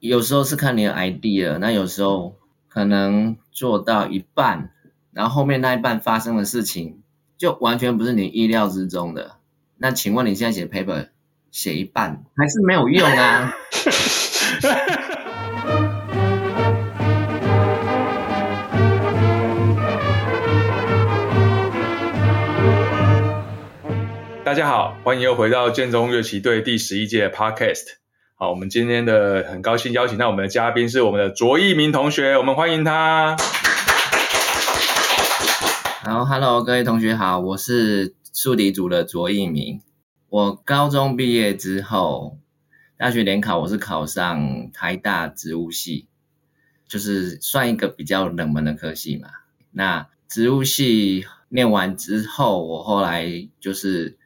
有时候是看你的 idea，那有时候可能做到一半，然后后面那一半发生的事情就完全不是你意料之中的。那请问你现在写 paper 写一半还是没有用啊？大家好，欢迎又回到建中乐旗队第十一届 Podcast。好，我们今天的很高兴邀请到我们的嘉宾是我们的卓一鸣同学，我们欢迎他。好，Hello，各位同学好，我是数理组的卓一鸣。我高中毕业之后，大学联考我是考上台大植物系，就是算一个比较冷门的科系嘛。那植物系念完之后，我后来就是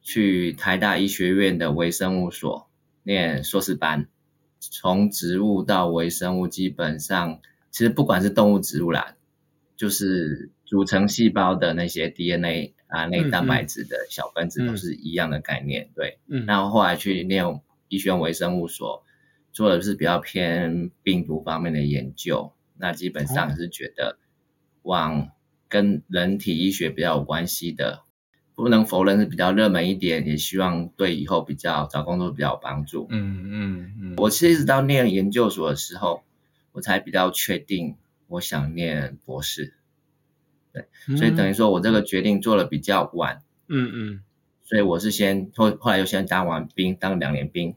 去台大医学院的微生物所。念硕士班，从植物到微生物，基本上其实不管是动物、植物啦，就是组成细胞的那些 DNA 啊、那蛋白质的小分子都是一样的概念。嗯、对，嗯，然后后来去念医学院微生物所，做的是比较偏病毒方面的研究。那基本上是觉得往跟人体医学比较有关系的。不能否认是比较热门一点，也希望对以后比较找工作比较有帮助。嗯嗯嗯。我其实一直到念研究所的时候，我才比较确定我想念博士。对，嗯、所以等于说我这个决定做的比较晚。嗯嗯。所以我是先后后来又先当完兵，当两年兵，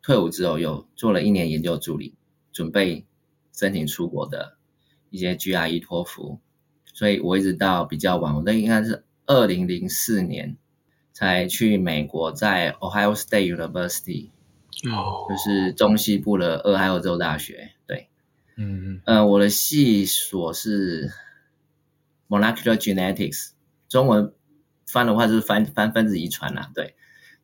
退伍之后又做了一年研究助理，准备申请出国的一些 GRE 托福。所以我一直到比较晚，我那应该是。二零零四年才去美国，在 Ohio State University，哦，就是中西部的俄亥俄州大学。对，嗯嗯，呃，我的系所是 Molecular Genetics，中文翻的话就是翻翻分子遗传啦，对。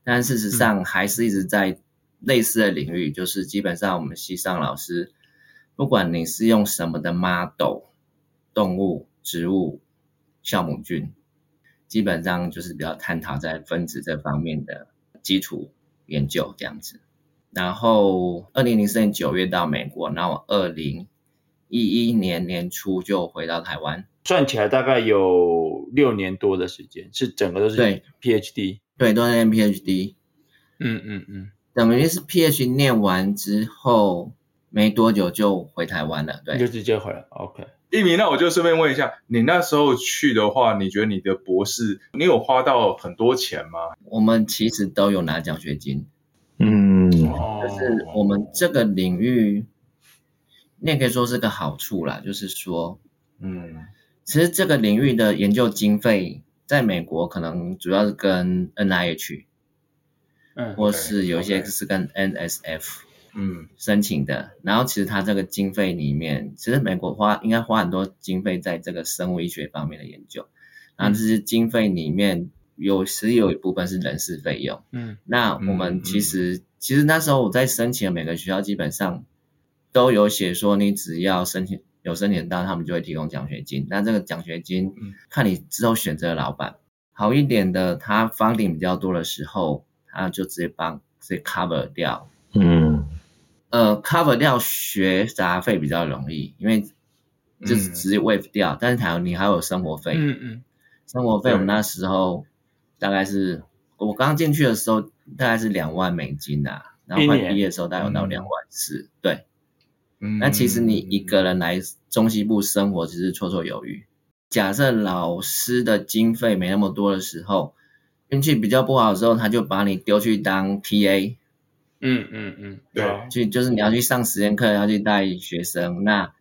但事实上还是一直在类似的领域，嗯、就是基本上我们系上老师，不管你是用什么的 model，动物、植物、酵母菌。基本上就是比较探讨在分子这方面的基础研究这样子，然后二零零四年九月到美国，然后二零一一年年初就回到台湾，算起来大概有六年多的时间，是整个都是对。PhD，对，都在念 PhD，嗯嗯嗯，等于是 PhD 念完之后没多久就回台湾了，对，就直接回来，OK。逸明，那我就顺便问一下，你那时候去的话，你觉得你的博士，你有花到很多钱吗？我们其实都有拿奖学金，嗯，就是我们这个领域，你也可以说是个好处啦，就是说，嗯，其实这个领域的研究经费，在美国可能主要是跟 NIH，嗯，或是有一些是跟 NSF。嗯，申请的，然后其实它这个经费里面，其实美国花应该花很多经费在这个生物医学方面的研究，然后这些经费里面有时有一部分是人事费用。嗯，那我们其实、嗯嗯、其实那时候我在申请的每个学校基本上都有写说，你只要申请有申请到，他们就会提供奖学金。那这个奖学金看你之后选择的老板好一点的，他 funding 比较多的时候，他就直接帮直接 cover 掉。嗯。呃，cover 掉学杂费比较容易，因为就是直接 waive 掉，嗯、但是还有你还有生活费，嗯嗯，生活费我们那时候大概是我刚进去的时候大概是两万美金呐、啊，然后快毕业的时候大概有到两万四，嗯、对，嗯，那其实你一个人来中西部生活其实绰绰有余。假设老师的经费没那么多的时候，运气比较不好的时候，他就把你丢去当 TA。嗯嗯嗯，对，去就是你要去上实验课，要去带学生，那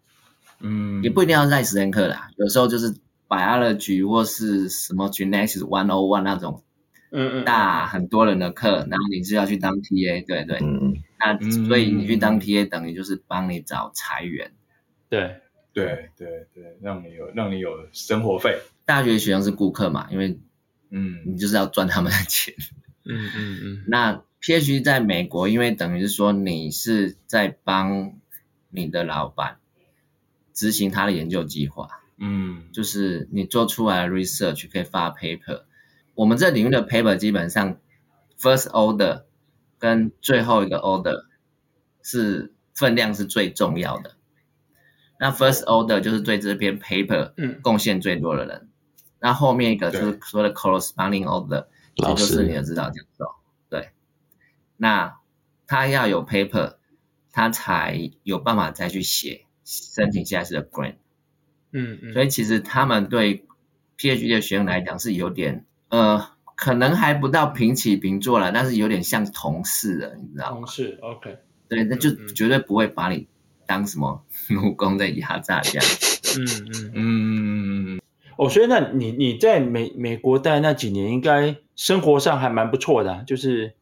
嗯，也不一定要带实验课啦，有时候就是 biology 或是什么 genetics one o one 那种，嗯嗯，大很多人的课，然后你是要去当 TA，对对，嗯，那所以你去当 TA 等于就是帮你找财源，对。对对对，让你有让你有生活费。大学学生是顾客嘛，因为嗯，你就是要赚他们的钱，嗯嗯嗯，那。PhD 在美国，因为等于是说你是在帮你的老板执行他的研究计划，嗯，就是你做出来的 research 可以发 paper。我们这领域的 paper 基本上 first order 跟最后一个 order 是分量是最重要的。那 first order 就是对这篇 paper 贡献最多的人，嗯、那后面一个就是所谓的 corresponding order，也就是你的指导教授。对，那他要有 paper，他才有办法再去写申请下一次的 grant。嗯嗯。所以其实他们对 PhD 的学生来讲是有点呃，可能还不到平起平坐了，但是有点像同事了，你知道吗？同事，OK。对，那就绝对不会把你当什么奴工在压榨这样。嗯嗯嗯嗯。哦，所以那你你在美美国待那几年，应该生活上还蛮不错的，就是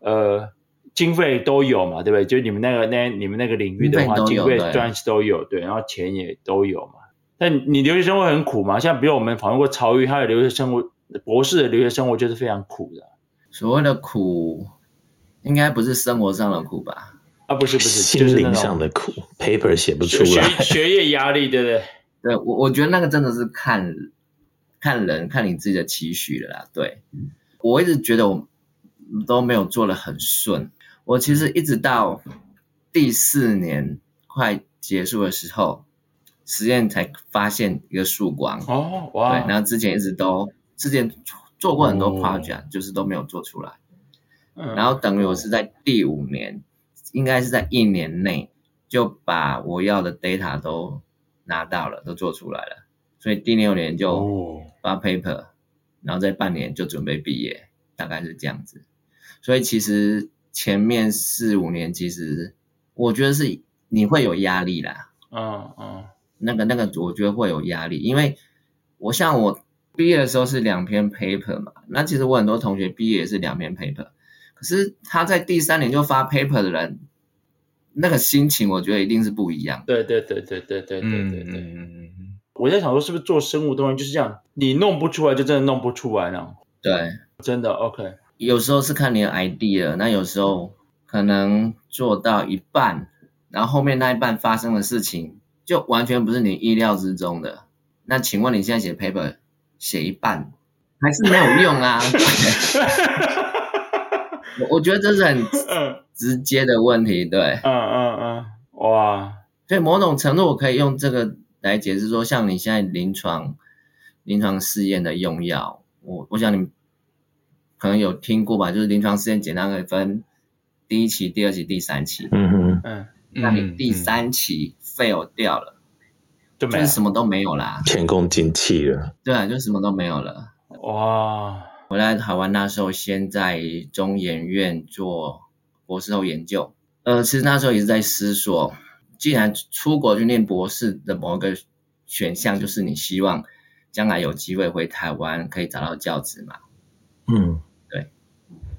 呃经费都有嘛，对不对？就你们那个那你们那个领域的话，经费专业都有，对，然后钱也都有嘛。但你留学生活很苦嘛？像比如我们访问过曹郁，他的留学生活，博士的留学生活就是非常苦的。所谓的苦，应该不是生活上的苦吧？啊，不是不是，心灵上的苦，paper 写不出来，学学业压力，对不对？对，我我觉得那个真的是看看人，看你自己的期许了啦。对，我一直觉得我都没有做的很顺，我其实一直到第四年快结束的时候，实验才发现一个曙光。哦，哇！对，然后之前一直都之前做过很多 project，、哦、就是都没有做出来。嗯，然后等于我是在第五年。应该是在一年内就把我要的 data 都拿到了，都做出来了，所以第六年就发 paper，然后在半年就准备毕业，大概是这样子。所以其实前面四五年，其实我觉得是你会有压力啦。嗯嗯，那个那个，我觉得会有压力，因为我像我毕业的时候是两篇 paper 嘛，那其实我很多同学毕业也是两篇 paper。可是他在第三年就发 paper 的人，那个心情我觉得一定是不一样。对对对对对对对对对。嗯嗯嗯。我在想说，是不是做生物东西就是这样？你弄不出来，就真的弄不出来了？对，真的 OK。有时候是看你的 idea，那有时候可能做到一半，然后后面那一半发生的事情就完全不是你意料之中的。那请问你现在写 paper 写一半还是没有用啊？我 我觉得这是很直接的问题，对，嗯嗯嗯，哇，所以某种程度我可以用这个来解释说，像你现在临床临床试验的用药，我我想你们可能有听过吧，就是临床试验简单可以分第一期、第二期、第三期，嗯哼，嗯，那你第三期 fail 掉了，就就是什么都没有啦，前功尽弃了，对啊，就什么都没有了，哇。我在台湾那时候，先在中研院做博士后研究。呃，其实那时候也是在思索，既然出国去念博士的某一个选项，就是你希望将来有机会回台湾可以找到教职嘛。嗯，对。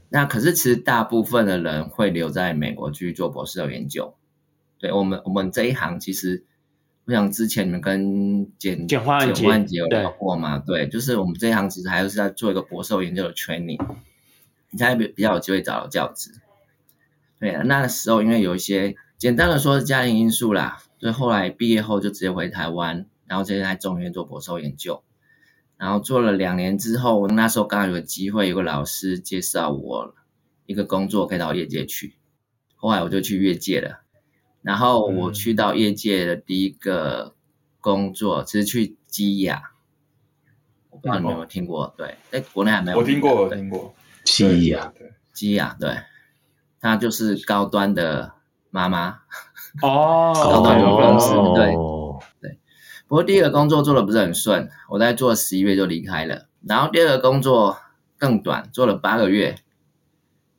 那可是其实大部分的人会留在美国去做博士后研究。对我们，我们这一行其实。我想之前你们跟简简焕杰有聊过嘛？对，对，就是我们这一行其实还是在做一个博士后研究的 training，你才比比较有机会找到教职。对啊，那时候因为有一些简单的说是家庭因素啦，所以后来毕业后就直接回台湾，然后直接在中医院做博士后研究，然后做了两年之后，那时候刚好有个机会，有个老师介绍我一个工作可以到业界去，后来我就去业界了。然后我去到业界的第一个工作，其实去基亚，我不知道你们有没有听过？对，在国内还没有。我听过，我听过。基亚，对，基亚，对，它就是高端的妈妈。哦。高端的公司，对对。不过第一个工作做的不是很顺，我在做十一月就离开了。然后第二个工作更短，做了八个月，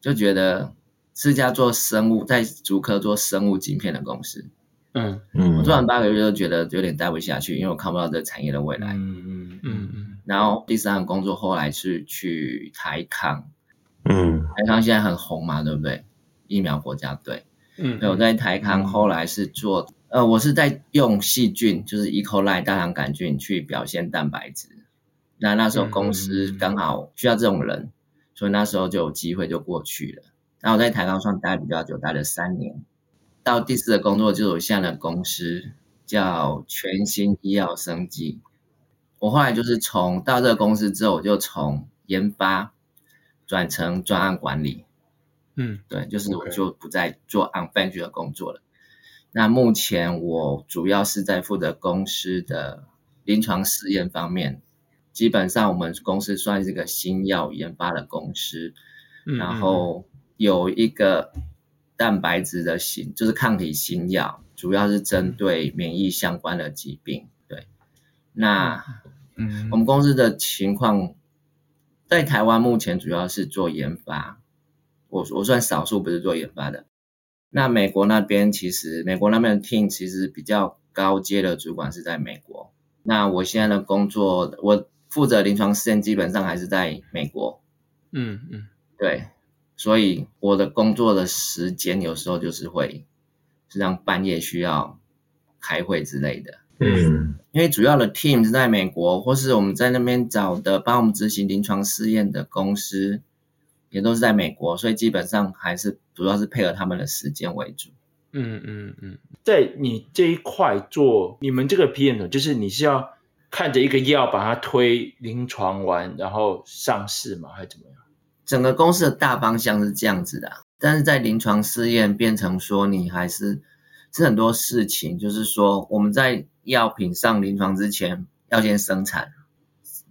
就觉得。是家做生物，在竹科做生物晶片的公司。嗯嗯，我做完八个月就觉得有点待不下去，因为我看不到这个产业的未来。嗯嗯嗯嗯。然后第三个工作后来是去台康。嗯。台康现在很红嘛，对不对？疫苗国家队。嗯。对，我在台康后来是做，呃，我是在用细菌，就是 E. coli 大肠杆菌去表现蛋白质。那那时候公司刚好需要这种人，所以那时候就有机会就过去了。然后我在台康算待比较久，待了三年。到第四个工作就是我现在的公司，叫全新医药生技。我后来就是从到这个公司之后，我就从研发转成专案管理。嗯，对，就是我就不再做 unfinished 的工作了。那目前我主要是在负责公司的临床试验方面，基本上我们公司算是一个新药研发的公司，嗯、然后有一个蛋白质的新，就是抗体新药，主要是针对免疫相关的疾病。对，那嗯，我们公司的情况在台湾目前主要是做研发，我我算少数不是做研发的。那美国那边其实，美国那边的 team 其实比较高阶的主管是在美国。那我现在的工作，我负责临床试验，基本上还是在美国。嗯嗯，对，所以我的工作的时间有时候就是会，是让半夜需要开会之类的。嗯，因为主要的 team 是在美国，或是我们在那边找的帮我们执行临床试验的公司。也都是在美国，所以基本上还是主要是配合他们的时间为主。嗯嗯嗯，在你这一块做你们这个 PM，就是你是要看着一个药把它推临床完，然后上市吗？还是怎么样？整个公司的大方向是这样子的，但是在临床试验变成说你还是是很多事情，就是说我们在药品上临床之前要先生产，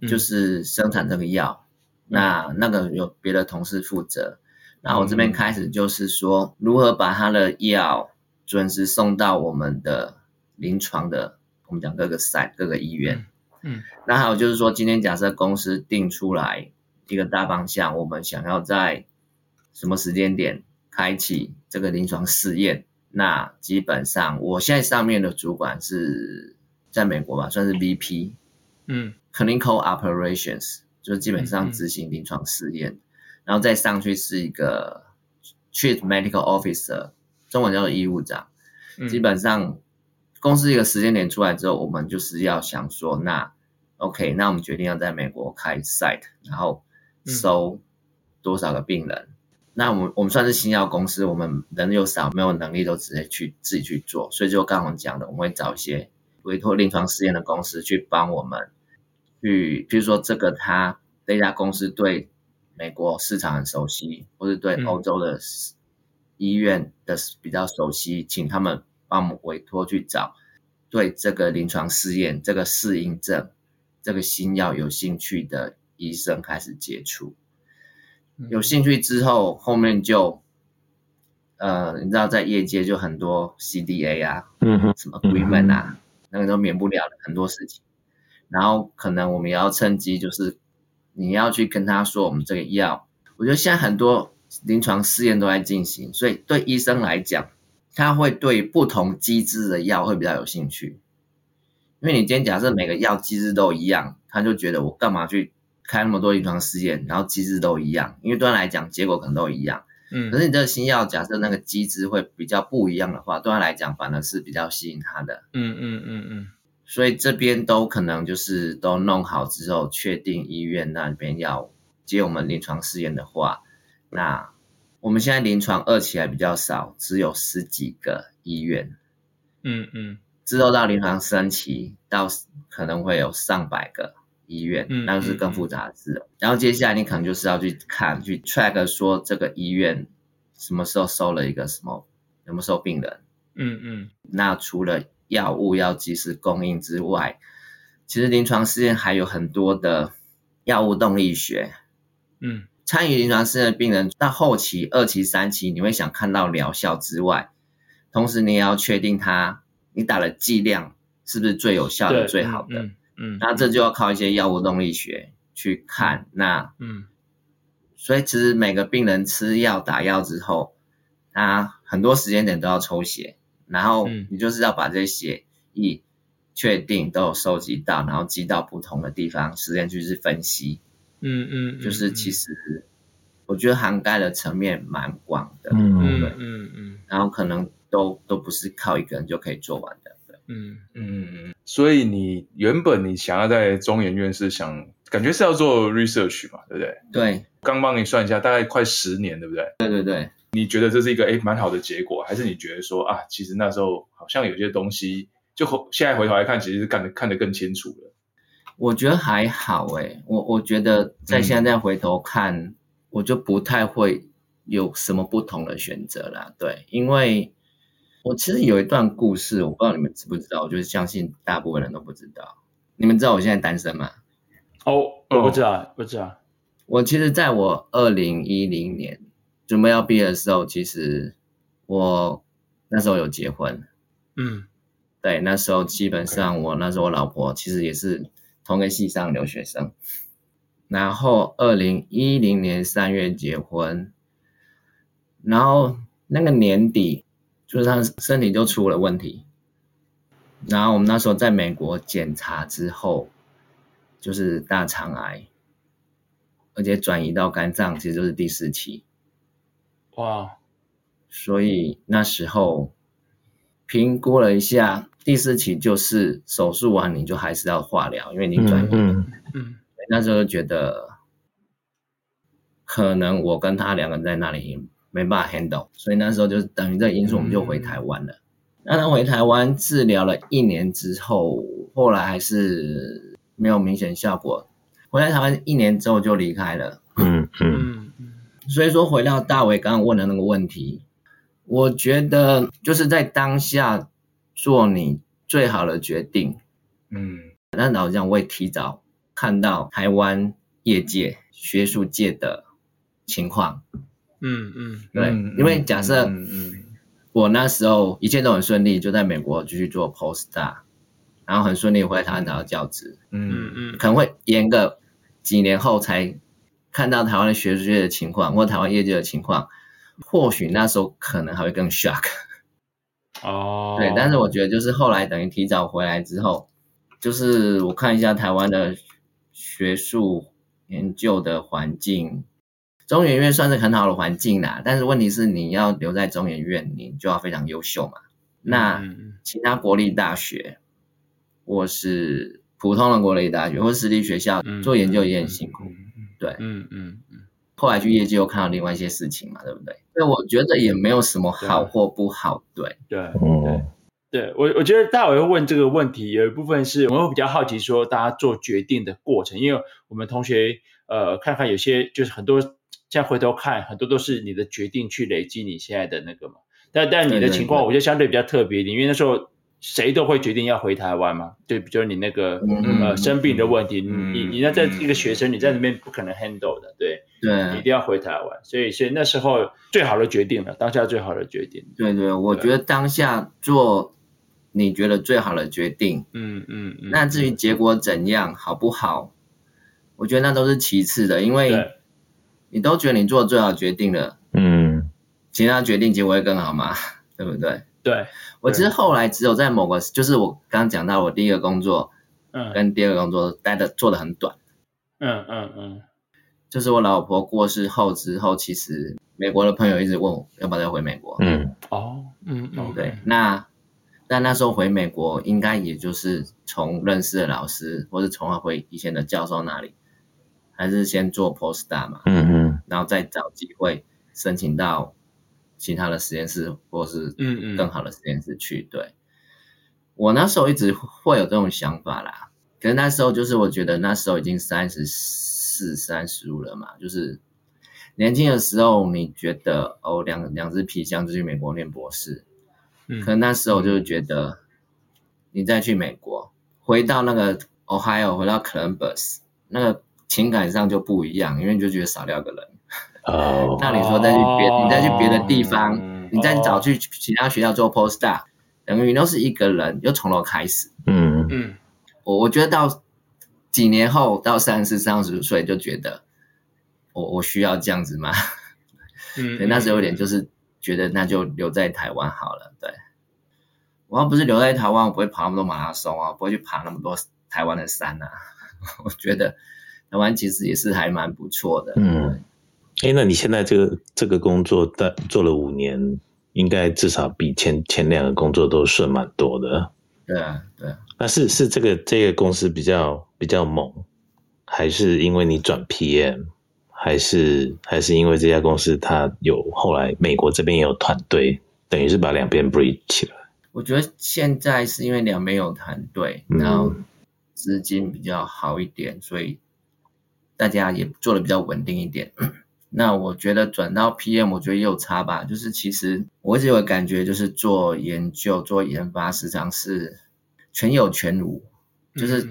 就是生产这个药。嗯那那个有别的同事负责，然后我这边开始就是说如何把他的药准时送到我们的临床的，我们讲各个 site 各个医院。嗯，那还有就是说，今天假设公司定出来一个大方向，我们想要在什么时间点开启这个临床试验，那基本上我现在上面的主管是在美国吧，算是 VP，嗯，Clinical Operations。就基本上执行临床试验，然后再上去是一个 Chief Medical Officer，中文叫做医务长。嗯、基本上公司一个时间点出来之后，我们就是要想说，那 OK，那我们决定要在美国开 site，然后收多少个病人。嗯、那我们我们算是新药公司，我们人又少，没有能力都直接去自己去做，所以就刚刚讲的，我们会找一些委托临床试验的公司去帮我们。去，比如说这个他这家公司对美国市场很熟悉，或者对欧洲的医院的比较熟悉，嗯、请他们帮我们委托去找对这个临床试验、这个适应症、这个新药有兴趣的医生开始接触。有兴趣之后，后面就呃，你知道在业界就很多 CDA 啊，嗯哼，什么 agreement 啊，那个都免不了的很多事情。然后可能我们也要趁机，就是你要去跟他说我们这个药，我觉得现在很多临床试验都在进行，所以对医生来讲，他会对不同机制的药会比较有兴趣。因为你今天假设每个药机制都一样，他就觉得我干嘛去开那么多临床试验，然后机制都一样，因为对他来讲结果可能都一样。嗯，可是你这个新药假设那个机制会比较不一样的话，对他来讲反而是比较吸引他的。嗯嗯嗯嗯。所以这边都可能就是都弄好之后，确定医院那边要接我们临床试验的话，那我们现在临床二期还比较少，只有十几个医院。嗯嗯。之后到临床三期，到可能会有上百个医院，嗯，那就是更复杂的事了。然后接下来你可能就是要去看，去 track 说这个医院什么时候收了一个什么，什么时候病人？嗯嗯。那除了药物要及时供应之外，其实临床试验还有很多的药物动力学。嗯，参与临床试验的病人到后期二期、三期，你会想看到疗效之外，同时你也要确定他你打的剂量是不是最有效的、最好的。嗯，嗯，那这就要靠一些药物动力学去看。那嗯，所以其实每个病人吃药打药之后，他很多时间点都要抽血。然后你就是要把这些协议确定都有收集到，然后寄到不同的地方实验去去分析。嗯嗯，就是其实我觉得涵盖的层面蛮广的。嗯嗯嗯嗯，然后可能都都不是靠一个人就可以做完的。嗯嗯嗯。所以你原本你想要在中研院是想感觉是要做 research 嘛，对不对？对。刚帮你算一下，大概快十年，对不对？对对对。你觉得这是一个诶蛮好的结果，还是你觉得说啊，其实那时候好像有些东西，就现在回头来看，其实是看得看得更清楚了。我觉得还好诶，我我觉得在现在回头看，嗯，我就不太会有什么不同的选择啦。对，因为我其实有一段故事，我不知道你们知不知道，我就是相信大部分人都不知道。你们知道我现在单身吗？哦，我不知道，不知道。我其实在我二零一零年准备要毕业的时候，其实我那时候有结婚。嗯，对，那时候基本上我那时候我老婆其实也是同个系上留学生。然后二零一零年三月结婚，然后那个年底就是他身体就出了问题，然后我们那时候在美国检查之后，就是大肠癌，而且转移到肝脏，其实就是第四期。哇！所以那时候评估了一下，第四期就是手术完你就还是要化疗，因为你转移了。嗯。嗯嗯那时候就觉得，可能我跟他两个人在那里没办法 handle，所以那时候就等于这个因素，我们就回台湾了。嗯、那他回台湾治疗了一年之后，后来还是没有明显效果。回来台湾一年之后就离开了。嗯嗯嗯。所以说回到大伟刚刚问的那个问题，我觉得就是在当下做你最好的决定。嗯。那老实讲，我也提早。看到台湾业界、学术界的情况，嗯嗯，对，因为假设，嗯我那时候一切都很顺利，就在美国继续做 postdoc，然后很顺利回来台湾拿到教职，嗯嗯，可能会延个几年后才看到台湾的学术界的情况或台湾业界的情况，或许那时候可能还会更 shock，哦，对，但是我觉得就是后来等于提早回来之后，就是我看一下台湾的。学术研究的环境，中研院算是很好的环境啦。但是问题是，你要留在中研院，你就要非常优秀嘛。那其他国立大学，或是普通的国立大学或私立学校做研究也很辛苦。对，嗯嗯嗯。后来去业界又看到另外一些事情嘛，对不对？所以我觉得也没有什么好或不好。对对，对。对我，我觉得大伟会问这个问题，有一部分是我们会比较好奇，说大家做决定的过程，因为我们同学呃看看有些就是很多，现在回头看很多都是你的决定去累积你现在的那个嘛。但但你的情况，我觉得相对比较特别一点，因为那时候谁都会决定要回台湾嘛，对，比如你那个、嗯、呃生病的问题，嗯、你你那在一个学生，你在那边不可能 handle 的，对，对，你一定要回台湾，所以所以那时候最好的决定了，当下最好的决定。对对，我觉得当下做。你觉得最好的决定，嗯嗯嗯，那至于结果怎样，好不好？我觉得那都是其次的，因为你都觉得你做最好决定了，嗯，其他决定结果会更好吗？对不对？对，我其实后来只有在某个，就是我刚刚讲到我第一个工作，嗯，跟第二个工作待的做的很短，嗯嗯嗯，就是我老婆过世后之后，其实美国的朋友一直问我要不要再回美国，嗯，哦，嗯嗯，对，那。但那时候回美国，应该也就是从认识的老师，或是从回以前的教授那里，还是先做 postdoc 嘛，嗯嗯，然后再找机会申请到其他的实验室，或是嗯嗯更好的实验室去。对，我那时候一直会有这种想法啦，可是那时候就是我觉得那时候已经三十四、三十五了嘛，就是年轻的时候，你觉得哦，两两只皮箱就去美国念博士。可能那时候就是觉得，你再去美国，回到那个 Ohio，回到 Columbus，那个情感上就不一样，因为你就觉得少掉个人。哦。那你说再去别，你再去别的地方，你再找去其他学校做 postdoc，等于都是一个人，又从头开始。嗯嗯。我我觉得到几年后，到三十、三十岁，就觉得我我需要这样子吗？嗯。对，那时候有点就是。觉得那就留在台湾好了。对，我要不是留在台湾，我不会跑那么多马拉松啊，不会去爬那么多台湾的山啊。我觉得台湾其实也是还蛮不错的。嗯，哎，那你现在这个这个工作在做了五年，应该至少比前前两个工作都顺蛮多的。对啊，对啊。那是是这个这个公司比较比较猛，还是因为你转 PM？还是还是因为这家公司它有后来美国这边也有团队，等于是把两边 bridge 起来。我觉得现在是因为两边有团队，然后资金比较好一点，嗯、所以大家也做的比较稳定一点。那我觉得转到 PM，我觉得也有差吧。就是其实我一直有感觉，就是做研究、做研发，时常是全有全无，就是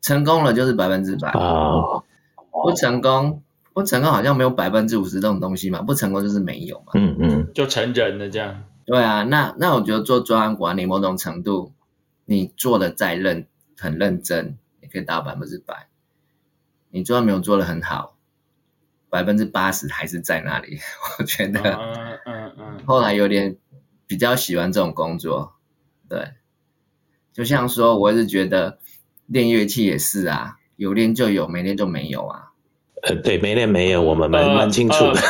成功了就是百分之百啊，不成功不成功好像没有百分之五十这种东西嘛，不成功就是没有嘛。嗯嗯，就成人了这样。对啊，那那我觉得做专案管理，某种程度你做的再认很认真，也可以达到百分之百。你专案没有做的很好。百分之八十还是在那里，我觉得，嗯嗯嗯，后来有点比较喜欢这种工作，对，就像说，我一直觉得练乐器也是啊，有练就有，没练就没有啊。呃，对，没练没有，我们蛮蛮清楚的。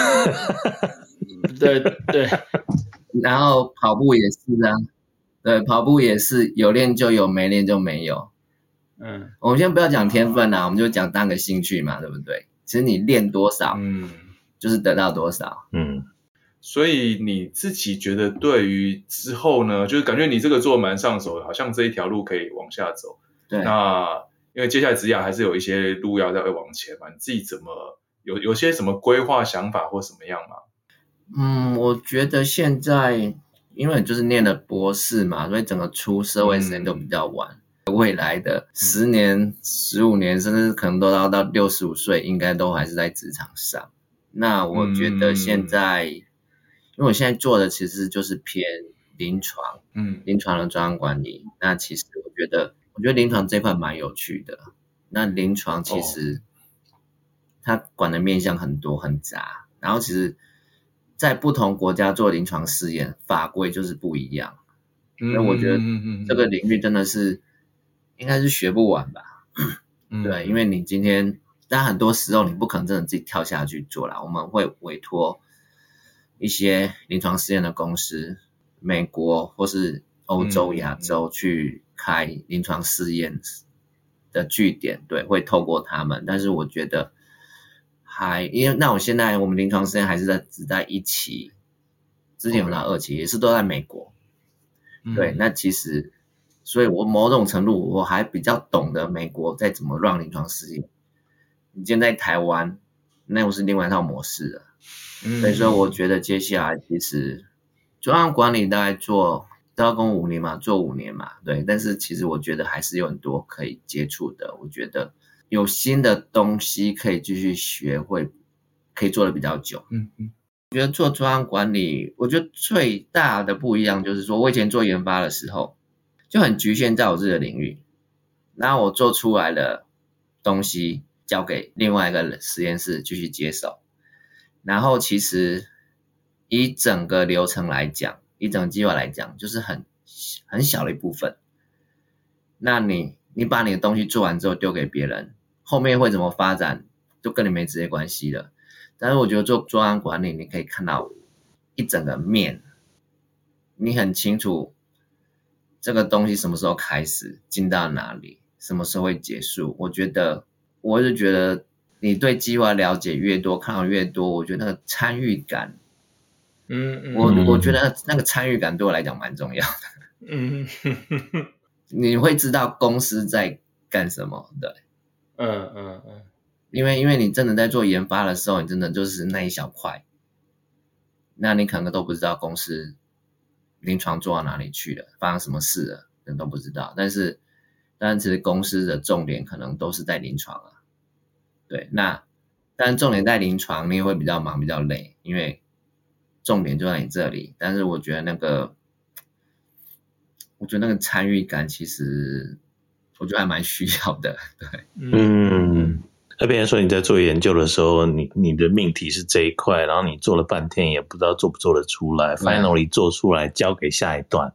对 对，然后跑步也是啊，对，跑步也是有练就有，没练就没有。嗯，我们先不要讲天分啊，我们就讲当个兴趣嘛，对不对？其实你练多少，嗯，就是得到多少，嗯。所以你自己觉得，对于之后呢，就是感觉你这个做蛮上手的，好像这一条路可以往下走。对。那因为接下来职涯还是有一些路要再往前嘛，你自己怎么有有些什么规划想法或什么样吗？嗯，我觉得现在因为就是念了博士嘛，所以整个出社会时间都比较晚。嗯未来的十年、十五年，甚至可能都要到六十五岁，应该都还是在职场上。那我觉得现在，嗯、因为我现在做的其实就是偏临床，嗯，临床的专案管理。那其实我觉得，我觉得临床这块蛮有趣的。那临床其实它管的面向很多很杂，然后其实，在不同国家做临床试验，法规就是不一样。所以我觉得这个领域真的是。应该是学不完吧，嗯，对，因为你今天，但很多时候你不可能真的自己跳下去做啦。我们会委托一些临床试验的公司，美国或是欧洲、亚洲去开临床试验的据点，对，会透过他们。但是我觉得还，因为那我现在我们临床试验还是在只在一期，之前有到二期，也是都在美国，对，那其实。所以，我某种程度我还比较懂得美国在怎么让临床试验。你今天在台湾，那又是另外一套模式了。嗯，所以说，我觉得接下来其实中央管理大概做都要跟五年嘛，做五年嘛，对。但是其实我觉得还是有很多可以接触的。我觉得有新的东西可以继续学会，可以做的比较久。嗯嗯。我觉得做中央管理，我觉得最大的不一样就是说，我以前做研发的时候。就很局限在我自己的领域，然后我做出来的东西交给另外一个实验室继续接手，然后其实以整个流程来讲，以整个计划来讲，就是很很小的一部分。那你你把你的东西做完之后丢给别人，后面会怎么发展，就跟你没直接关系了。但是我觉得做专案管理，你可以看到一整个面，你很清楚。这个东西什么时候开始进到哪里，什么时候会结束？我觉得，我是觉得你对计划了解越多，看到越多，我觉得那个参与感，嗯，嗯我我觉得那个参与感对我来讲蛮重要的，嗯，你会知道公司在干什么，对，嗯嗯嗯，因为因为你真的在做研发的时候，你真的就是那一小块，那你可能都不知道公司。临床做到哪里去了？发生什么事了？人都不知道。但是，但其实公司的重点可能都是在临床啊。对，那但重点在临床，你也会比较忙，比较累，因为重点就在你这里。但是我觉得那个，我觉得那个参与感，其实我觉得还蛮需要的。对，嗯。那别人说你在做研究的时候，你你的命题是这一块，然后你做了半天也不知道做不做得出来，finally 做出来交给下一段，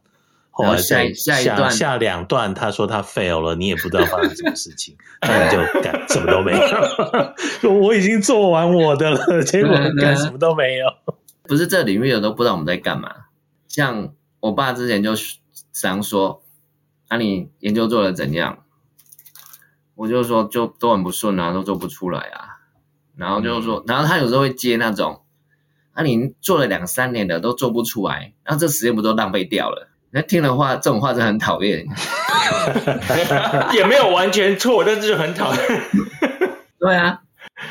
后来下下一段下两段他说他 fail 了，你也不知道发生什么事情，那你就干什么都没有，说 我已经做完我的了，结果干什么都没有。不是这领域的都不知道我们在干嘛，像我爸之前就常说，那、啊、你研究做的怎样？我就说，就都很不顺啊，都做不出来啊。然后就是说，然后他有时候会接那种，啊，你做了两三年的都做不出来，那这时间不都浪费掉了？那听的话，这种话真的很讨厌。也没有完全错，但是就很讨厌。对啊，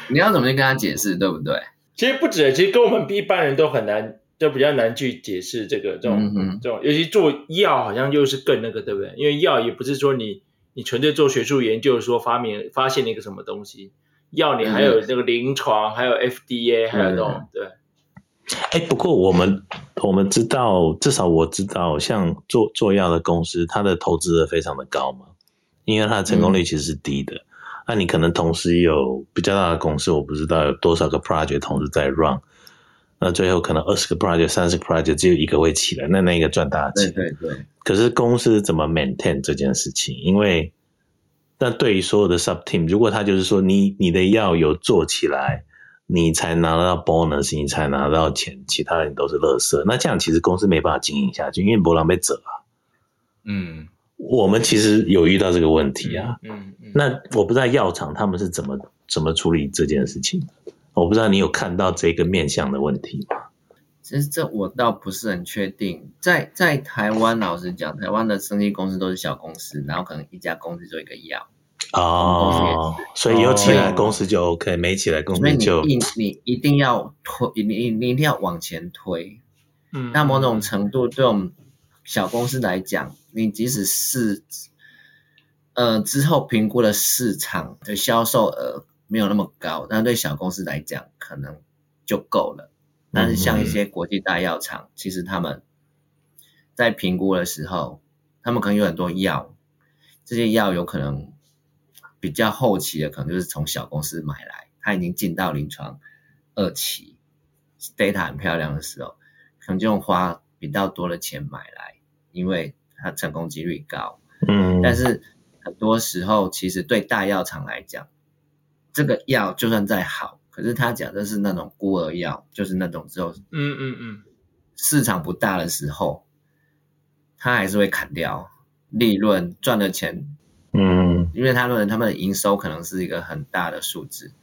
你要怎么去跟他解释，对不对？其实不止，其实跟我们一般人都很难，就比较难去解释这个这种、嗯、这种，尤其做药好像又是更那个，对不对？因为药也不是说你你纯粹做学术研究，说发明发现了一个什么东西，药你还有那个临床，嗯、还有 FDA，还有那种对。哎，不过我们我们知道，至少我知道，像做做药的公司，它的投资额非常的高嘛，因为它的成功率其实是低的。那、嗯啊、你可能同时有比较大的公司，我不知道有多少个 project 同时在 run，那最后可能二十个 project、三十个 project 只有一个会起来，那那一个赚大钱。对对对。可是公司怎么 maintain 这件事情？因为那对于所有的 sub team，如果他就是说你你的药有做起来。你才拿到 bonus，你才拿到钱，其他人都是垃圾。那这样其实公司没办法经营下去，因为博朗被折啊。嗯，我们其实有遇到这个问题啊。嗯嗯。嗯，那我不知道药厂他们是怎么怎么处理这件事情。我不知道你有看到这个面向的问题吗？其实这我倒不是很确定。在在台湾，老实讲，台湾的生意公司都是小公司，然后可能一家公司做一个药。哦，所以有起来公司就 OK，没起来公司就你你一定要推，你你你一定要往前推。嗯，那某种程度对我们小公司来讲，你即使是呃之后评估了市场的销售额没有那么高，但对小公司来讲可能就够了。但是像一些国际大药厂，其实他们在评估的时候，他们可能有很多药，这些药有可能。比较后期的可能就是从小公司买来，它已经进到临床二期，data 很漂亮的时候，可能就用花比较多的钱买来，因为它成功几率高。嗯，但是很多时候其实对大药厂来讲，这个药就算再好，可是他讲的是那种孤儿药，就是那种之后，嗯嗯嗯，市场不大的时候，他还是会砍掉利润赚的钱。嗯，因为他们他们的营收可能是一个很大的数字，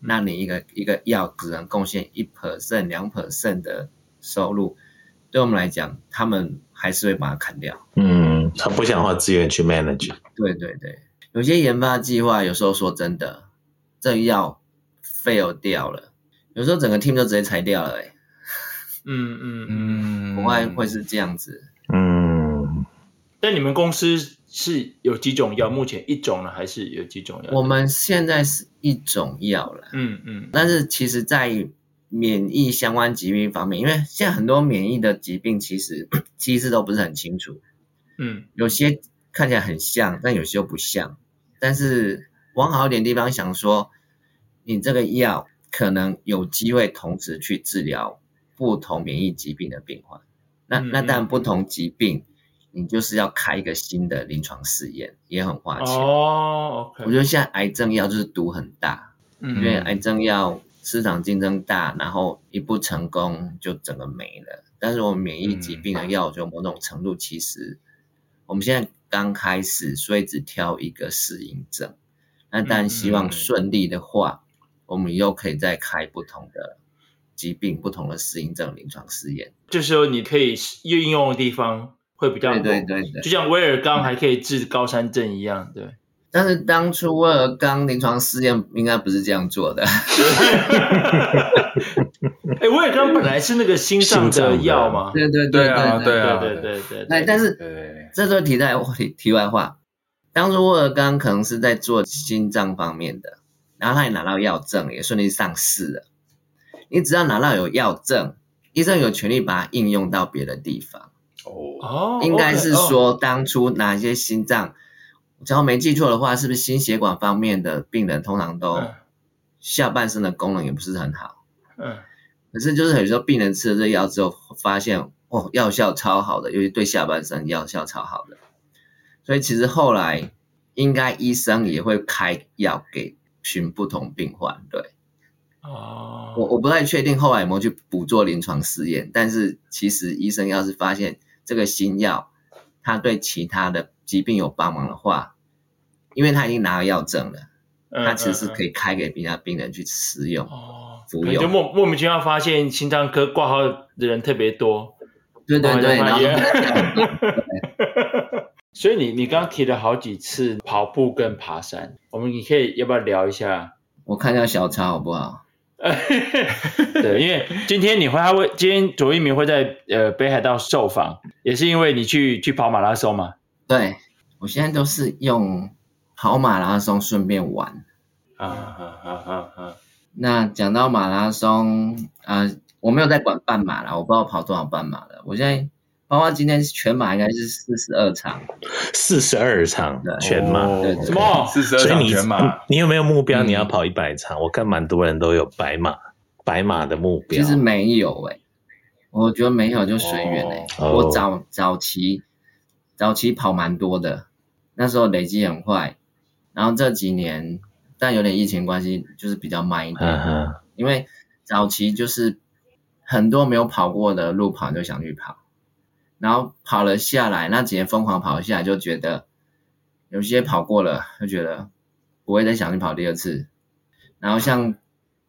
那你一个一个药只能贡献一 percent 两 percent 的收入，对我们来讲，他们还是会把它砍掉。嗯，他不想花资源去 manage。对对对，有些研发计划有时候说真的，这药 fail 掉了，有时候整个 team 就直接裁掉了，欸。哎，嗯嗯嗯，国外会是这样子。嗯，但你们公司。是有几种药？目前一种呢，还是有几种药？我们现在是一种药了。嗯嗯。但是其实，在免疫相关疾病方面，因为现在很多免疫的疾病，其实 机制都不是很清楚。嗯。有些看起来很像，但有些又不像。但是往好一点地方想说，你这个药可能有机会同时去治疗不同免疫疾病的病患。那那当然不同疾病。你就是要开一个新的临床试验，也很花钱。哦。我觉得现在癌症药就是毒很大，嗯，因为癌症药市场竞争大，然后一不成功就整个没了。但是我们免疫疾病的药，就某种程度其实我们现在刚开始，所以只挑一个适应症。那当然希望顺利的话，我们又可以再开不同的疾病、不同的适应症临床试验。就是说你可以运用的地方。会比较多，对对对对，就像威尔刚还可以治高山症一样，对。但是当初威尔刚临床试验应该不是这样做的。哎，威尔刚本来是那个心脏的药嘛，对对对对对对对对对。哎，但是这是题外题题外话，当初威尔刚可能是在做心脏方面的，然后他也拿到药证，也顺利上市了。你只要拿到有药证，医生有权利把它应用到别的地方。哦，应该是说当初哪些心脏，只要没记错的话，是不是心血管方面的病人通常都下半身的功能也不是很好？嗯，可是就是有时候病人吃了这药之后，发现哦，药效超好的，尤其对下半身药效超好的，所以其实后来应该医生也会开药给寻不同病患，对。哦，我我不太确定后来有没有去补做临床试验，但是其实医生要是发现。这个新药，它对其他的疾病有帮忙的话，因为他已经拿了药证了，他、嗯、其实是可以开给其他病人去使用。哦，服用。就莫莫名其妙发现心脏科挂号的人特别多。对对对，然后。所以你你刚刚提了好几次跑步跟爬山，我们你可以要不要聊一下？我看一下小抄好不好？对，因为今天你会，他会，今天左一鸣会在呃北海道受访，也是因为你去去跑马拉松嘛。对，我现在都是用跑马拉松顺便玩。啊啊啊啊啊！那讲到马拉松啊、呃，我没有在管半马啦，我不知道跑多少半马了。我现在包括今天全马应该是四十二场，四十二场全马，哦、对什么？四十二场全马你？有没有目标？你要跑一百场？嗯、我看蛮多人都有白马，白马的目标。其实没有诶、欸，我觉得没有就随缘诶。我早早期早期跑蛮多的，那时候累积很快，然后这几年。但有点疫情关系，就是比较慢一点。Uh. 因为早期就是很多没有跑过的路跑就想去跑，然后跑了下来，那几年疯狂跑下来，就觉得有些跑过了，就觉得不会再想去跑第二次。然后像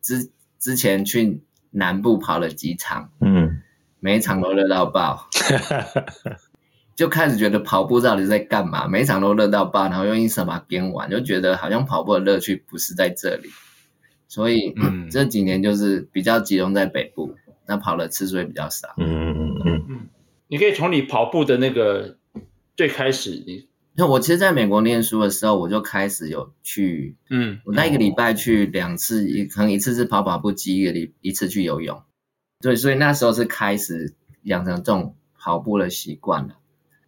之之前去南部跑了几场，嗯，每一场都热到爆。就开始觉得跑步到底在干嘛？每一场都热到爆，然后用一什么边玩，就觉得好像跑步的乐趣不是在这里。所以、嗯、这几年就是比较集中在北部，那跑的次数也比较少。嗯嗯嗯嗯嗯。你可以从你跑步的那个最开始，你那我其实在美国念书的时候，我就开始有去，嗯，我那一个礼拜去两次，一可能一次是跑跑步机，一个礼一次去游泳。对，所以那时候是开始养成这种跑步的习惯了。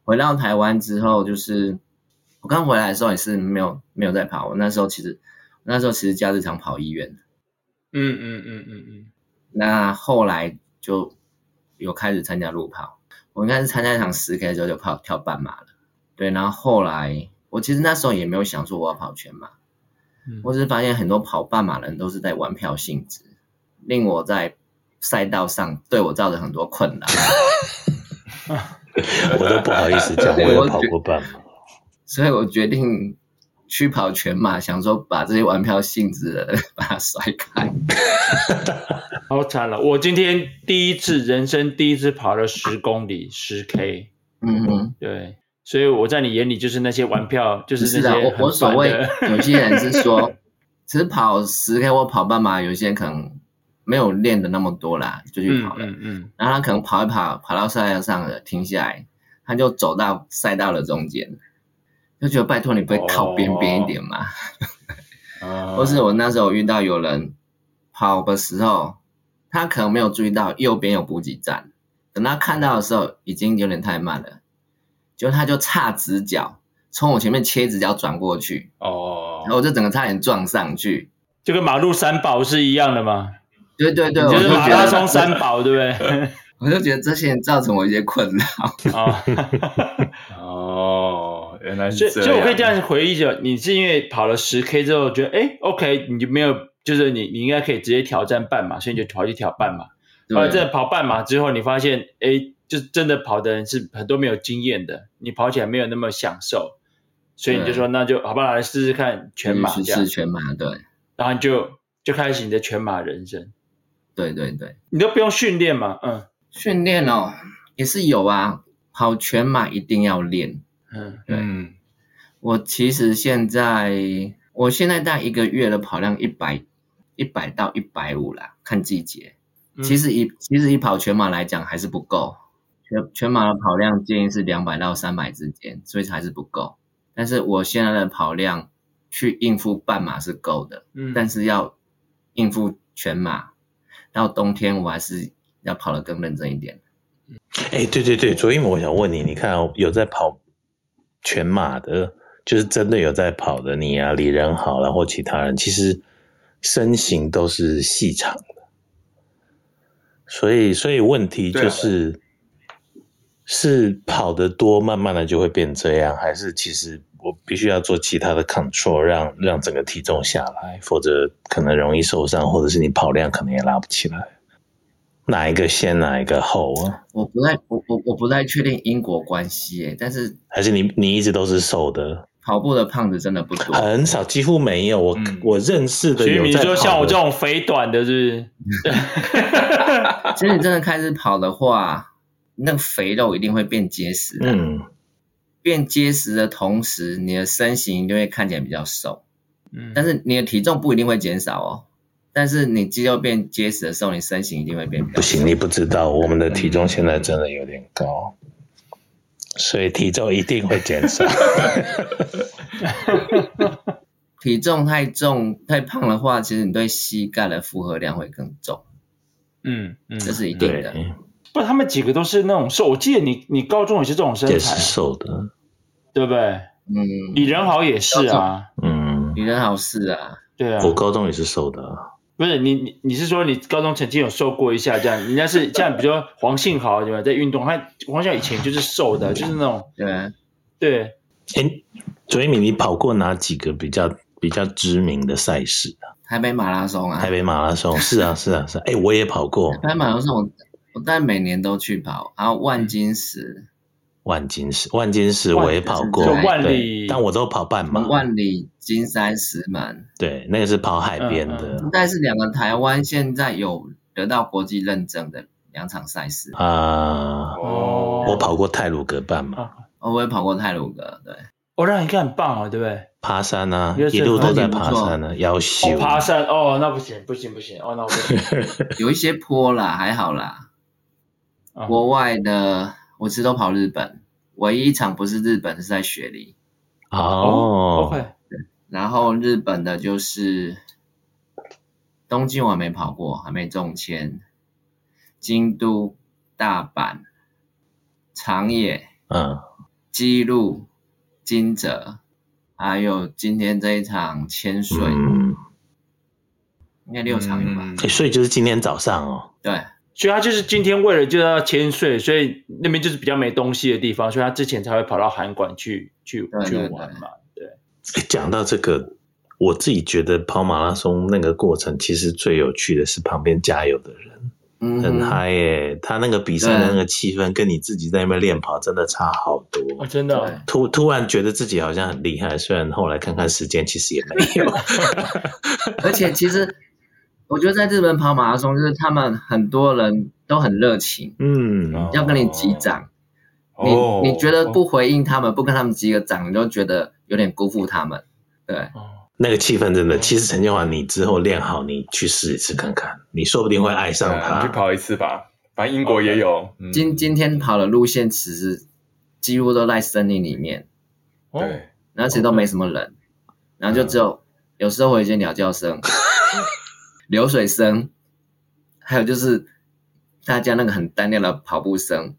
回到台湾之后，就是我刚回来的时候也是没有没有在跑。我那时候其实那时候其实假日常跑医院。嗯嗯嗯嗯嗯。那后来就有开始参加路跑。我应该是参加一场十 K 的时候就跑跳半马了。对，然后后来我其实那时候也没有想说我要跑全马。嗯。我只是发现很多跑半马的人都是在玩票性质，令我在赛道上对我造成很多困难。我都不好意思讲，我有跑过半马，所以我决定去跑全马，想说把这些玩票性质的 把它甩开。好惨了！我今天第一次人生第一次跑了十公里，十 K。嗯嗯，对，所以我在你眼里就是那些玩票，就是那些我我所谓 有些人是说，其实跑十 K 或跑半马，有些人可能。没有练的那么多啦，就去跑了。嗯，嗯，嗯，然后他可能跑一跑，跑到赛道上了，停下来，他就走到赛道的中间，就觉得拜托你不会靠边边一点嘛？哦、或是我那时候遇到有人跑的时候，他可能没有注意到右边有补给站，等他看到的时候，已经有点太慢了，就他就差直角从我前面切直角转过去，哦，然后我就整个差点撞上去，就跟马路三宝是一样的吗？对对对，就是马拉松三宝，对不对？我就觉得这些人造成我一些困扰。哦，原来是这样。所以，所以我可以这样回忆着，你是因为跑了十 K 之后，觉得哎，OK，你就没有，就是你你应该可以直接挑战半马，所以你就跑去挑半马。后来真的跑半马之后，你发现哎，就真的跑的人是很多没有经验的，你跑起来没有那么享受，所以你就说那就好吧，来试试看全马这样。试试全马，对。然后你就就开始你的全马人生。对对对，你都不用训练嘛？嗯，训练哦，也是有啊。跑全马一定要练。嗯，对。嗯，我其实现在，我现在大概一个月的跑量一百，一百到一百五啦，看季节。其实以其实以跑全马来讲还是不够，全全马的跑量建议是两百到三百之间，所以还是不够。但是我现在的跑量去应付半马是够的，嗯，但是要应付全马。到冬天我还是要跑得更认真一点。哎，对对对，卓一鸣，我想问你，你看有在跑全马的，就是真的有在跑的，你啊，李仁豪，然后其他人，其实身形都是细长的，所以所以问题就是，啊、是跑得多，慢慢的就会变这样，还是其实？我必须要做其他的 control，让让整个体重下来，否则可能容易受伤，或者是你跑量可能也拉不起来。哪一个先，哪一个后啊？我不太，我我我不太确定因果关系诶，但是还是你你一直都是瘦的，跑步的胖子真的不多，很少，几乎没有。我、嗯、我认识的有在跑的，所以你说像我这种肥短的，是不是？其实你真的开始跑的话，那个肥肉一定会变结实的。嗯。变结实的同时，你的身形就会看起来比较瘦，嗯，但是你的体重不一定会减少哦，但是你肌肉变结实的时候，你身形一定会变。不行，你不知道，我们的体重现在真的有点高，所以体重一定会减少。体重太重、太胖的话，其实你对膝盖的负荷量会更重。嗯嗯，这是一定的。不，他们几个都是那种瘦。我记得你，你高中也是这种身材，也是瘦的，对不对？嗯，李仁豪也是啊。嗯，李仁豪是啊。对啊，我高中也是瘦的。不是你，你你是说你高中曾经有瘦过一下这样？人家是这样，比如说黄信豪对吧，在运动，他黄信豪以前就是瘦的，就是那种对对。哎，卓一敏，你跑过哪几个比较比较知名的赛事啊？台北马拉松啊。台北马拉松是啊是啊是啊。哎，我也跑过。台北马拉松我我大概每年都去跑，然后万金石。万金石，万金石我也跑过，万里，但我都跑半马。万里、金山、石门，对，那个是跑海边的。应该是两个台湾现在有得到国际认证的两场赛事啊。哦，我跑过泰鲁格半马，我也跑过泰鲁格，对。哦，那你看很棒啊，对不对？爬山啊，一路都在爬山呢，要修。爬山哦，那不行，不行，不行，哦，那不行。有一些坡啦，还好啦。国外的。我其实都跑日本，唯一一场不是日本，是在雪梨。哦、oh，OK。然后日本的就是东京，我还没跑过，还没中签。京都、大阪、长野、嗯，姬路、金泽，还有今天这一场千岁，嗯、应该六场有吧？嗯？所以就是今天早上哦。对。所以他就是今天为了就要千岁，所以那边就是比较没东西的地方，所以他之前才会跑到函馆去去去玩嘛。对，讲到这个，我自己觉得跑马拉松那个过程，其实最有趣的是旁边加油的人，嗯，很嗨耶。他那个比赛的那个气氛，跟你自己在那边练跑真的差好多。哦、真的、哦，突突然觉得自己好像很厉害，虽然后来看看时间，其实也没有。而且其实。我觉得在日本跑马拉松，就是他们很多人都很热情，嗯，要跟你击掌，哦、你你觉得不回应他们，不跟他们击个掌，你就觉得有点辜负他们，对，那个气氛真的。其实陈建华，你之后练好，你去试一次看看，你说不定会爱上他。你去跑一次吧，反正英国也有。Okay. 嗯、今今天跑的路线其实几乎都在森林里面，对，然后其实都没什么人，然后就只有、嗯、有时候会有一些鸟叫声。流水声，还有就是大家那个很单调的跑步声，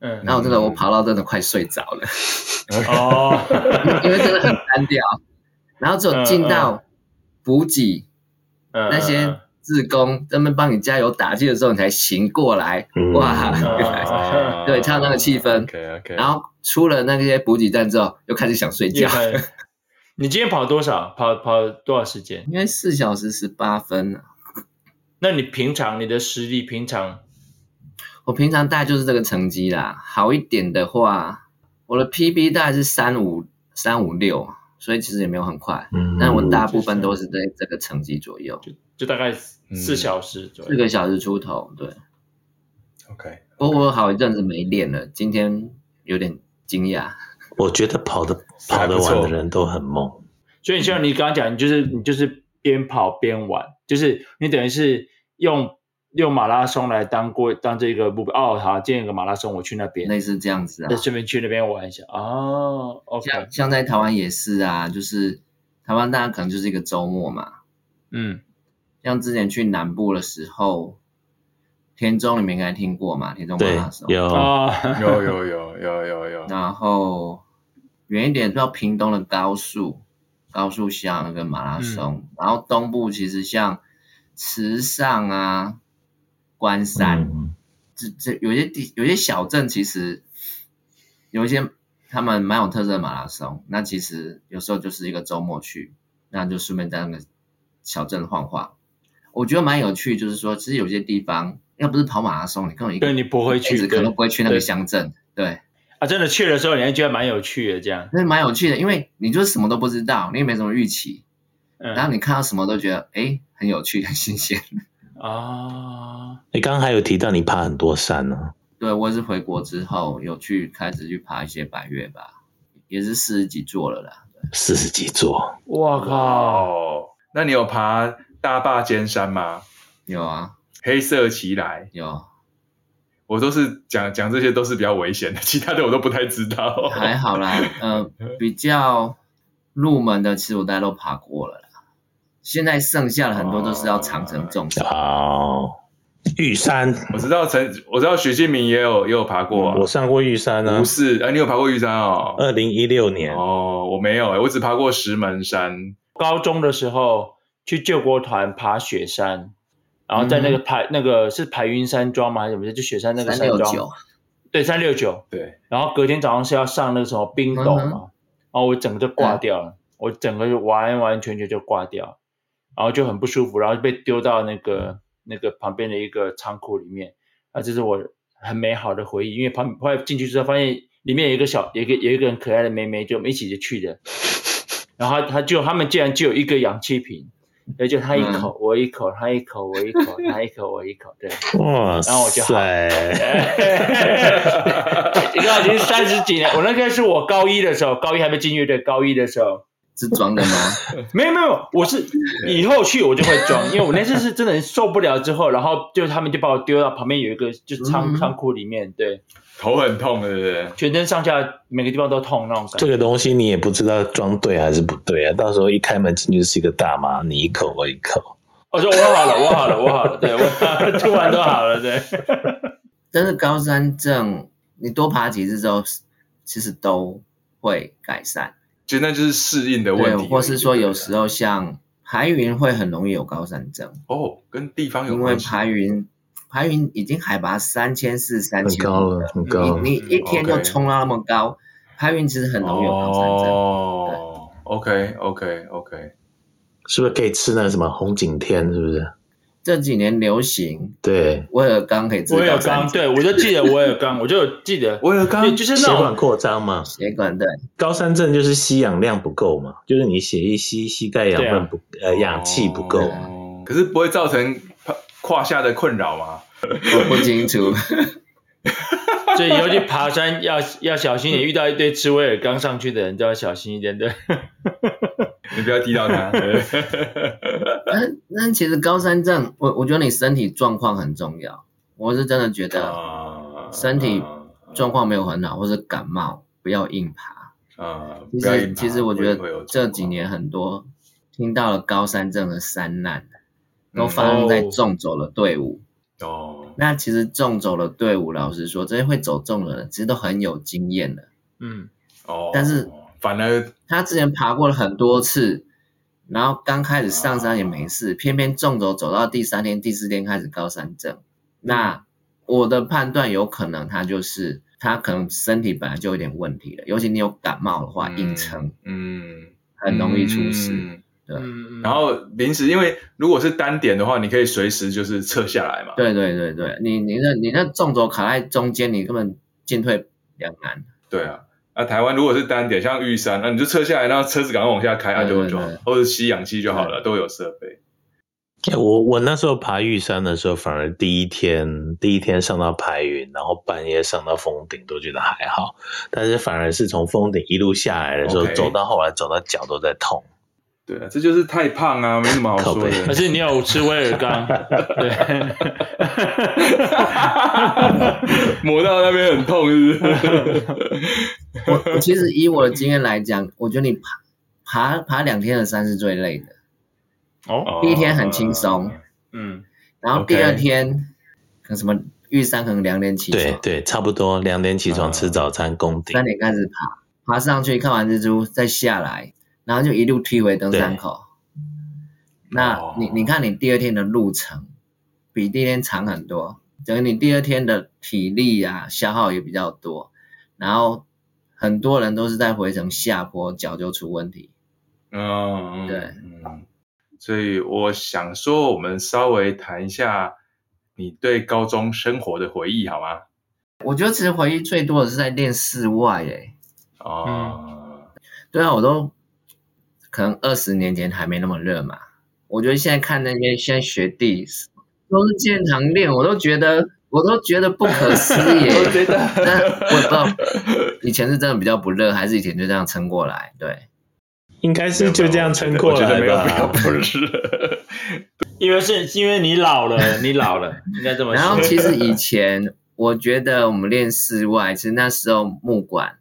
嗯，然后真的我跑到真的快睡着了，哦，因为真的很单调，然后只有进到补给，嗯，那些志工他们帮你加油打气的时候，你才醒过来，嗯、哇，嗯、对，唱那个气氛然后出了那些补给站之后，又开始想睡觉。你今天跑多少？跑跑多少时间？应该四小时十八分啊。那你平常你的实力平常？我平常大概就是这个成绩啦。好一点的话，我的 PB 大概是三五三五六，所以其实也没有很快。嗯。但我大部分都是在这个成绩左右，就就大概四小时左右，四个小时出头。对。OK。不过我好一阵子没练了，今天有点惊讶。我觉得跑的跑得完的人都很猛，所以你像你刚刚讲，你就是你就是边跑边玩，就是你等于是用用马拉松来当过当这个目标。哦，好，今天有个马拉松，我去那边，类似这样子啊，再顺便去那边玩一下。哦，OK，像像在台湾也是啊，就是台湾大家可能就是一个周末嘛，嗯，像之前去南部的时候。田中你们应该听过嘛？田中马拉松有有有有有有有。然后远一点到屏东的高速高速乡那个马拉松，嗯，然后东部其实像池上啊、关山，嗯、这这有些地有些小镇，其实有一些他们蛮有特色的马拉松。那其实有时候就是一个周末去，那就顺便在那个小镇晃晃。我觉得蛮有趣，就是说其实有些地方。要不是跑马拉松，你根本你不会去，可能不会去那个乡镇。对，对啊，真的去的时候，你还觉得蛮有趣的，这样。那蛮有趣的，因为你就是什么都不知道，你也没什么预期，嗯，然后你看到什么都觉得哎，很有趣，很新鲜。啊，你刚刚还有提到你爬很多山呢，啊？对，我也是回国之后有去开始去爬一些百岳吧，也是四十几座了啦。四十几座，我靠！那你有爬大霸尖山吗？有啊，黑色奇来有。我都是讲讲这些都是比较危险的，其他的我都不太知道。还好啦，呃，比较入门的，其实我大家都爬过了啦。现在剩下的很多都是要长程纵走。哦，玉山，我知道陈，我知道许建明也有也有爬过、啊嗯，我上过玉山啊。不是，哎、啊，你有爬过玉山哦？二零一六年哦，我没有、欸，我只爬过石门山。高中的时候去救国团爬雪山。然后在那个排、嗯、那个是排云山庄吗？还是什么？就雪山那个山庄。对，三六九。对。然后隔天早上是要上那个什么冰斗嘛，嗯、然后我整个就挂掉了，嗯、我整个就完完全全就挂掉，然后就很不舒服，然后就被丢到那个那个旁边的一个仓库里面。啊，这是我很美好的回忆，因为旁后来进去之后发现里面有一个小，有一个有一个很可爱的妹妹，就我们一起就去的。然后他就他们竟然就有一个氧气瓶。也就他一口，嗯、我一口，他一口，我一口，他一口，我一口，对。然后我就好。你看，已经三十几年，我那个是我高一的时候，高一还没进乐队，高一的时候是装的吗？没有没有，我是以后去我就会装，因为我那次是真的受不了之后，然后就他们就把我丢到旁边有一个就是仓、嗯、仓库里面，对。头很痛，对不对？全身上下每个地方都痛那种感觉。这个东西你也不知道装对还是不对啊！到时候一开门进去是一个大妈，你一口我一口。我说我好了，我好了，我好了，对，我 突然都好了，对。但是高山症，你多爬几次之后，其实都会改善。就那就是适应的问题，或是说有时候像排云会很容易有高山症哦，跟地方有关系。因为排云。排云已经海拔三千四、三千高了，很高。你你一天就冲到那么高，okay. 排云其实很容易有高山症。哦，OK OK OK，是不是可以吃那个什么红景天？是不是？这几年流行。对，威尔刚可以治。威尔刚，对我就记得威而钢，我就记得威尔刚就是血管扩张嘛。血管对。高山症就是吸氧量不够嘛，就是你血液吸吸带氧分不、啊、呃氧气不够、哦。可是不会造成。胯下的困扰吗？我不清楚，所以以后去爬山要要小心点，遇到一堆吃威而钢上去的人都要小心一点，对。你不要踢到他。那那其实高山症，我我觉得你身体状况很重要。我是真的觉得，身体状况没有很好，或者感冒，不要硬爬。啊，其实其实我觉得这几年很多听到了高山症的山难。都发生在纵走的队伍哦。那其实纵走的队伍，老实说，这些会走纵的人，其实都很有经验的。嗯，哦。但是反而他之前爬过了很多次，然后刚开始上山也没事，偏偏纵走走到第三天、第四天开始高山症。那我的判断有可能他就是他可能身体本来就有点问题了，尤其你有感冒的话，硬撑，嗯，很容易出事。嗯嗯，然后临时，因为如果是单点的话，你可以随时就是撤下来嘛。对对对对，你你那你那纵轴卡在中间，你根本进退两难。对啊，那、啊、台湾如果是单点，像玉山，那、啊、你就撤下来，然后车子赶快往下开，啊就就好，或者吸氧气就好了，都有设备。我我那时候爬玉山的时候，反而第一天第一天上到排云，然后半夜上到峰顶都觉得还好，但是反而是从峰顶一路下来的时候，okay. 走到后来走到脚都在痛。对啊，这就是太胖啊，没什么好说的。可是你有吃威尔刚，对，磨到那边很痛，是不是？我我其实以我的经验来讲，我觉得你爬爬爬两天的山是最累的。哦，第一天很轻松，嗯，然后第二天可能什么玉山可能两点起床，对对，差不多两点起床吃早餐，攻顶，三点开始爬，爬上去看完日出再下来。然后就一路踢回登山口，那你你看你第二天的路程比第一天长很多，等于你第二天的体力啊消耗也比较多，然后很多人都是在回程下坡脚就出问题。嗯，对，嗯，所以我想说，我们稍微谈一下你对高中生活的回忆好吗？我觉得其实回忆最多的是在练室外诶。哦、嗯，对啊，我都。可能二十年前还没那么热嘛，我觉得现在看那些现在学弟都是健行练，我都觉得我都觉得不可思议。我觉得，但我不知道以前是真的比较不热，还是以前就这样撑过来？对，应该是就这样撑过来吧？不是，因为是因为你老了，你老了，应该这么说。然后其实以前我觉得我们练室外，其实那时候木管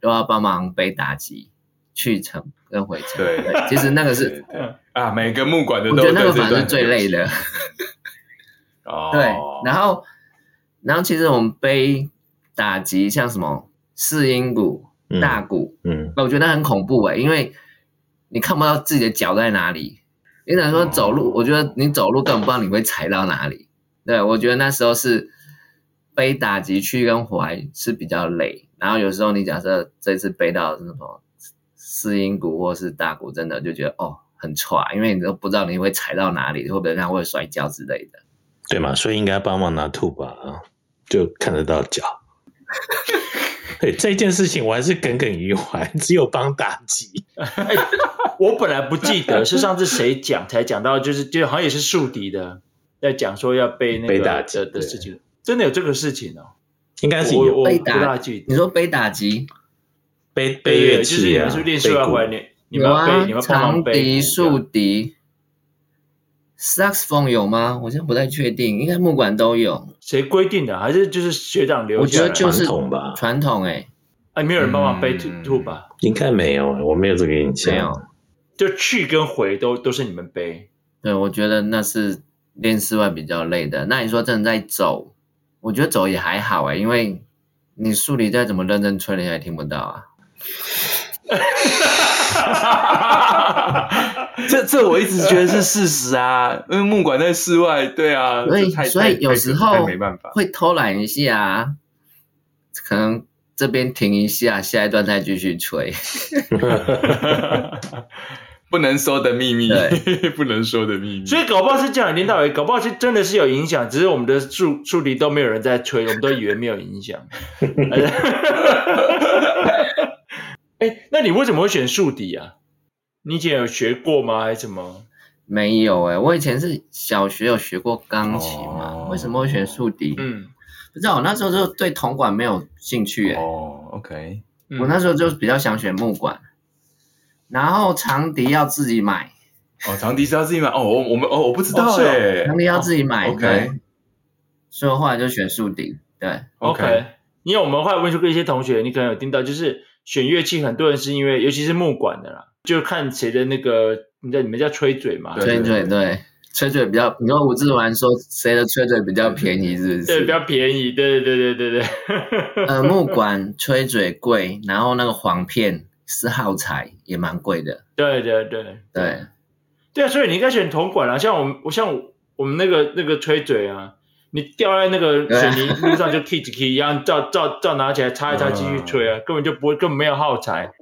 都要帮忙背打击去程跟回程。对，其实那个是啊，每个木管的都，我觉得那个反而是最累的。哦，对，然后然后其实我们背打击像什么四音鼓。大鼓，嗯，我觉得很恐怖哎、欸，因为你看不到自己的脚在哪里。你等于说走路，我觉得你走路根本不知道你会踩到哪里。对，我觉得那时候是背打击去跟怀是比较累。然后有时候你假设这次背到什么四音鼓或是大鼓，真的就觉得哦很喘，因为你都不知道你会踩到哪里，会不会让会摔跤之类的。对嘛，所以应该帮忙拿兔吧啊，就看得到脚。对这件事情，我还是耿耿于怀。只有帮打击，欸，我本来不记得是上次谁讲才讲到，就是就好像也是树敌的在讲说要被那个背打击的的事情，真的有这个事情哦？应该是有被打击。你说被打击，背背乐器啊？就是练习完回来，你你们要背，你们长笛、竖笛。Saxophone 有吗？我现在不太确定，应该木管都有。谁规定的？还是就是学长留下来？我觉得就是传统吧，传统哎、欸。哎，没有人帮忙背 two 吧？应该没有，我没有这个印象。没有，就去跟回都都是你们背。对，我觉得那是练室外比较累的。那你说真的在走，我觉得走也还好哎、欸，因为你竖笛再怎么认真吹，你也听不到啊。这这我一直觉得是事实啊，因为木管在室外，对啊，所以所以有时候没办法会偷懒一下啊，可能这边停一下，下一段再继续吹，不能说的秘密，不能说的秘密。所以搞不好是这样，领导，搞不好是真的是有影响，只是我们的竖竖笛都没有人在吹，我们都以为没有影响。哎，那你为什么会选竖笛啊？你以前有学过吗？还是什么？没有哎、欸，我以前是小学有学过钢琴嘛。哦、为什么会选竖笛？嗯，不知道，我那时候就对铜管没有兴趣哎、欸。哦，OK，我那时候就比较想选木管，然后长笛要自己买。哦，长笛是要自己买哦，我我们哦我不知道哎、欸，长笛要自己买。哦、OK，所以我后来就选竖笛。对，OK. 因为我们后来问出过一些同学，你可能有听到，就是。选乐器，很多人是因为，尤其是木管的啦，就看谁的那个，你在你们叫吹嘴嘛？吹嘴对，吹嘴比较，你说吴志完说谁的吹嘴比较便宜，是不是？对，比较便宜，对对对对对对。呃，木管吹嘴贵，然后那个簧片是耗材，也蛮贵的。对对对对对啊，所以你应该选铜管啊，像我们，我像我们那个那个吹嘴啊。你掉在那个水泥路上就 key 一样，照照照拿起来擦一擦继续吹啊，根本就不会，根本没有耗材。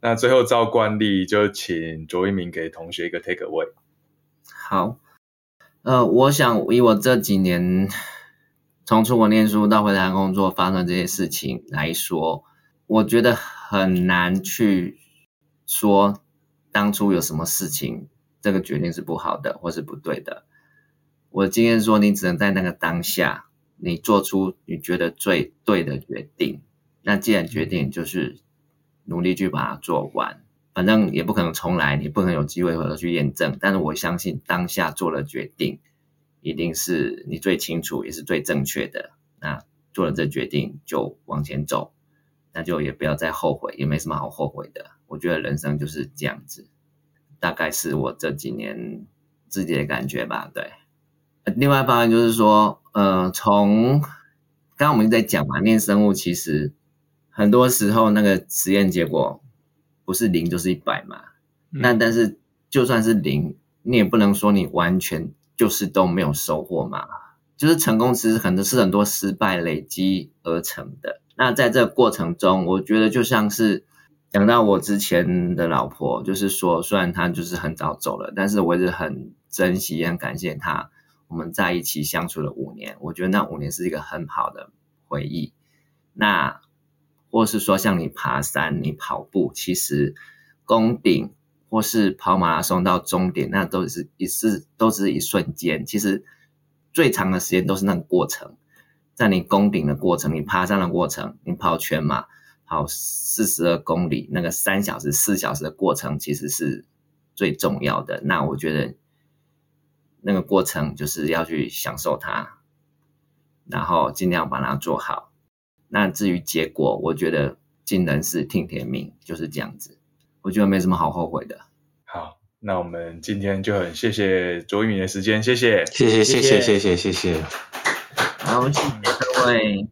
那最后照惯例，就请卓一鸣给同学一个 take away。好，呃，我想以我这几年从出国念书到回台工作发生这些事情来说，我觉得很难去说当初有什么事情，这个决定是不好的或是不对的。我的经验说，你只能在那个当下，你做出你觉得最对的决定。那既然决定，就是努力去把它做完。反正也不可能重来，你不可能有机会回头去验证。但是我相信当下做了决定，一定是你最清楚，也是最正确的。那做了这决定，就往前走，那就也不要再后悔，也没什么好后悔的。我觉得人生就是这样子，大概是我这几年自己的感觉吧。对。另外一方面就是说，呃，从刚刚我们在讲嘛，念生物其实很多时候那个实验结果不是零就是一百嘛。嗯、那但是就算是零，你也不能说你完全就是都没有收获嘛。就是成功其实很多是很多失败累积而成的。那在这个过程中，我觉得就像是讲到我之前的老婆，就是说虽然她就是很早走了，但是我一直很珍惜也很感谢她。我们在一起相处了五年，我觉得那五年是一个很好的回忆。那或是说像你爬山、你跑步，其实攻顶或是跑马拉松到终点，那都是一是都是一瞬间。其实最长的时间都是那个过程，在你攻顶的过程、你爬山的过程、你跑全马、跑四十二公里，那个三小时、四小时的过程其实是最重要的。那我觉得那个过程就是要去享受它，然后尽量把它做好。那至于结果，我觉得尽人事听天命就是这样子，我觉得没什么好后悔的。好，那我们今天就很谢谢卓宇的时间，谢谢，谢谢，谢谢，谢谢，谢谢。好，谢谢各位。